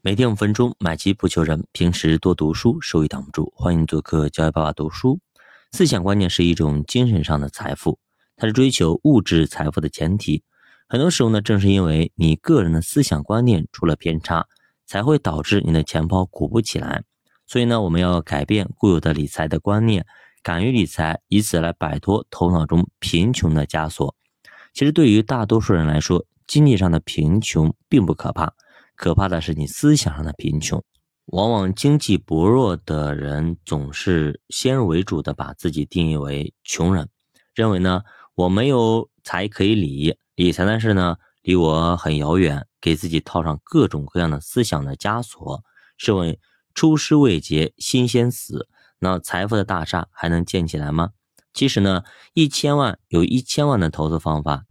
每天五分钟，买基不求人。平时多读书，收益挡不住。欢迎做客教育爸爸读书。思想观念是一种精神上的财富，它是追求物质财富的前提。很多时候呢，正是因为你个人的思想观念出了偏差，才会导致你的钱包鼓不起来。所以呢，我们要改变固有的理财的观念，敢于理财，以此来摆脱头脑中贫穷的枷锁。其实，对于大多数人来说，经济上的贫穷并不可怕。可怕的是你思想上的贫穷，往往经济薄弱的人总是先入为主的把自己定义为穷人，认为呢我没有财可以理，理财的事呢离我很遥远，给自己套上各种各样的思想的枷锁，试问出师未捷心先死。那财富的大厦还能建起来吗？其实呢，一千万有一千万的投资方法，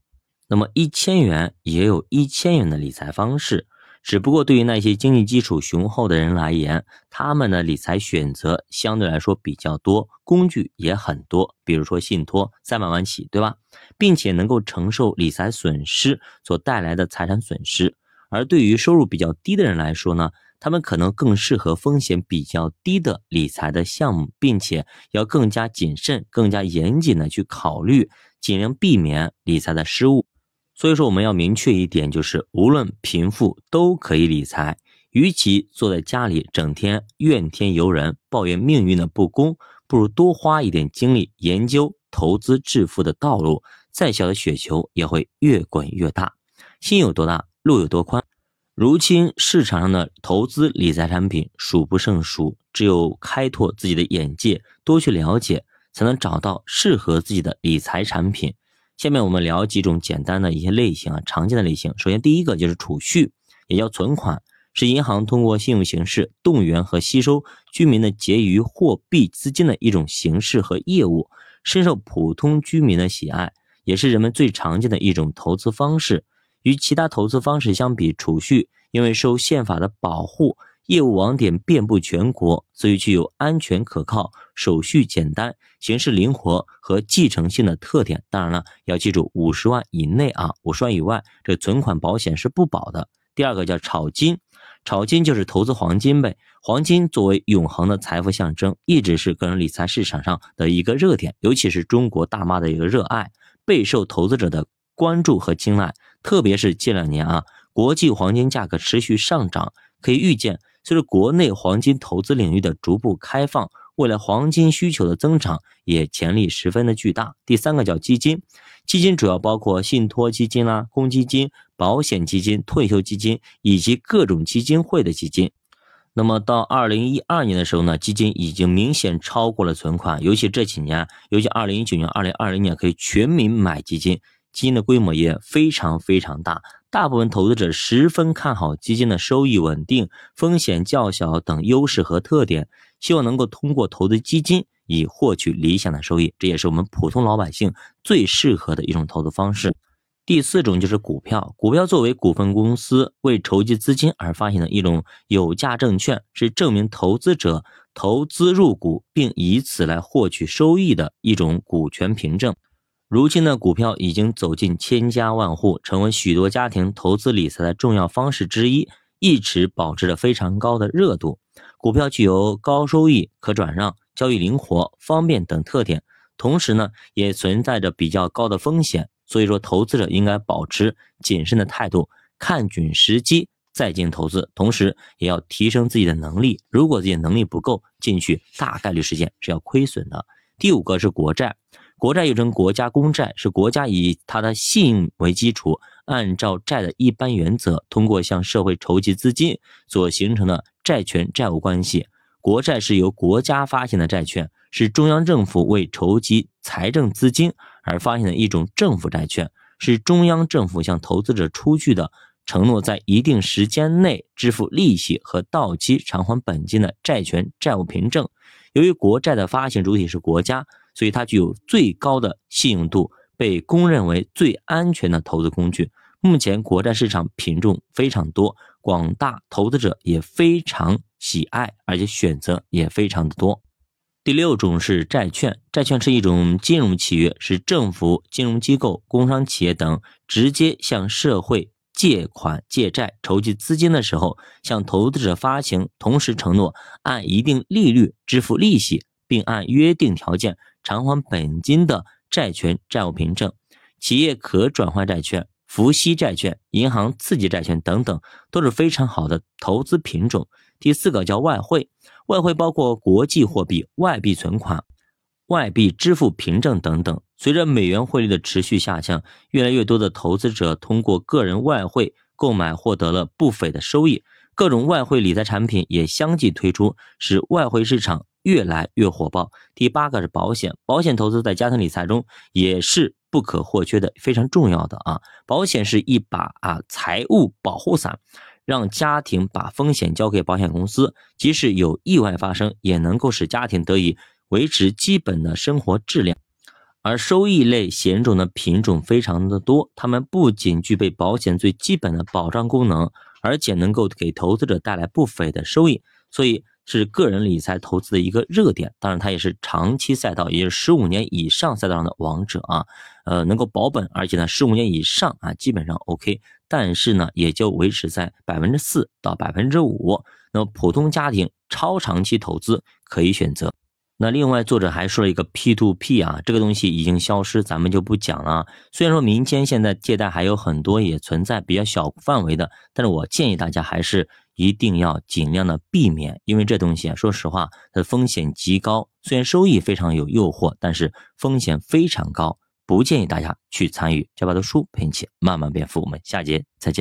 那么一千元也有一千元的理财方式。只不过对于那些经济基础雄厚的人来言，他们的理财选择相对来说比较多，工具也很多，比如说信托三百万起，对吧？并且能够承受理财损失所带来的财产损失。而对于收入比较低的人来说呢，他们可能更适合风险比较低的理财的项目，并且要更加谨慎、更加严谨的去考虑，尽量避免理财的失误。所以说，我们要明确一点，就是无论贫富都可以理财。与其坐在家里整天怨天尤人、抱怨命运的不公，不如多花一点精力研究投资致富的道路。再小的雪球也会越滚越大。心有多大，路有多宽。如今市场上的投资理财产品数不胜数，只有开拓自己的眼界，多去了解，才能找到适合自己的理财产品。下面我们聊几种简单的一些类型啊，常见的类型。首先，第一个就是储蓄，也叫存款，是银行通过信用形式动员和吸收居民的结余货币资金的一种形式和业务，深受普通居民的喜爱，也是人们最常见的一种投资方式。与其他投资方式相比，储蓄因为受宪法的保护。业务网点遍布全国，所以具有安全可靠、手续简单、形式灵活和继承性的特点。当然了，要记住五十万以内啊，五十万以外，这存款保险是不保的。第二个叫炒金，炒金就是投资黄金呗。黄金作为永恒的财富象征，一直是个人理财市场上的一个热点，尤其是中国大妈的一个热爱，备受投资者的关注和青睐。特别是近两年啊，国际黄金价格持续上涨，可以预见。随着国内黄金投资领域的逐步开放，未来黄金需求的增长也潜力十分的巨大。第三个叫基金，基金主要包括信托基金啦、公积金、保险基金、退休基金以及各种基金会的基金。那么到二零一二年的时候呢，基金已经明显超过了存款，尤其这几年，尤其二零一九年、二零二零年可以全民买基金，基金的规模也非常非常大。大部分投资者十分看好基金的收益稳定、风险较小等优势和特点，希望能够通过投资基金以获取理想的收益。这也是我们普通老百姓最适合的一种投资方式。第四种就是股票，股票作为股份公司为筹集资金而发行的一种有价证券，是证明投资者投资入股并以此来获取收益的一种股权凭证。如今的股票已经走进千家万户，成为许多家庭投资理财的重要方式之一，一直保持着非常高的热度。股票具有高收益、可转让、交易灵活、方便等特点，同时呢，也存在着比较高的风险。所以说，投资者应该保持谨慎的态度，看准时机再进行投资，同时也要提升自己的能力。如果自己能力不够，进去大概率事件是要亏损的。第五个是国债。国债又称国家公债，是国家以它的信用为基础，按照债的一般原则，通过向社会筹集资金所形成的债权债务关系。国债是由国家发行的债券，是中央政府为筹集财政资金而发行的一种政府债券，是中央政府向投资者出具的承诺，在一定时间内支付利息和到期偿还本金的债权债务凭证。由于国债的发行主体是国家。所以它具有最高的信用度，被公认为最安全的投资工具。目前国债市场品种非常多，广大投资者也非常喜爱，而且选择也非常的多。第六种是债券，债券是一种金融契约，是政府、金融机构、工商企业等直接向社会借款借债筹集资金的时候，向投资者发行，同时承诺按一定利率支付利息，并按约定条件偿还本金的债权债务凭证、企业可转换债券、付息债券、银行刺激债券等等，都是非常好的投资品种。第四个叫外汇，外汇包括国际货币、外币存款、外币支付凭证等等。随着美元汇率的持续下降，越来越多的投资者通过个人外汇购买获得了不菲的收益，各种外汇理财产品也相继推出，使外汇市场越来越火爆。第八个是保险，保险投资在家庭理财中也是不可或缺的，非常重要的啊！保险是一把啊财务保护伞，让家庭把风险交给保险公司，即使有意外发生，也能够使家庭得以维持基本的生活质量。而收益类险种的品种非常的多，它们不仅具备保险最基本的保障功能，而且能够给投资者带来不菲的收益，所以是个人理财投资的一个热点。当然，它也是长期赛道，也是十五年以上赛道上的王者啊。呃，能够保本，而且呢，十五年以上啊，基本上 OK。但是呢，也就维持在百分之四到百分之五。那么，普通家庭超长期投资可以选择。那另外，作者还说了一个 P to P 啊，这个东西已经消失，咱们就不讲了。虽然说民间现在借贷还有很多也存在比较小范围的，但是我建议大家还是一定要尽量的避免，因为这东西啊，说实话，它的风险极高。虽然收益非常有诱惑，但是风险非常高，不建议大家去参与。加把读书陪你一起慢慢变富，我们下节再见。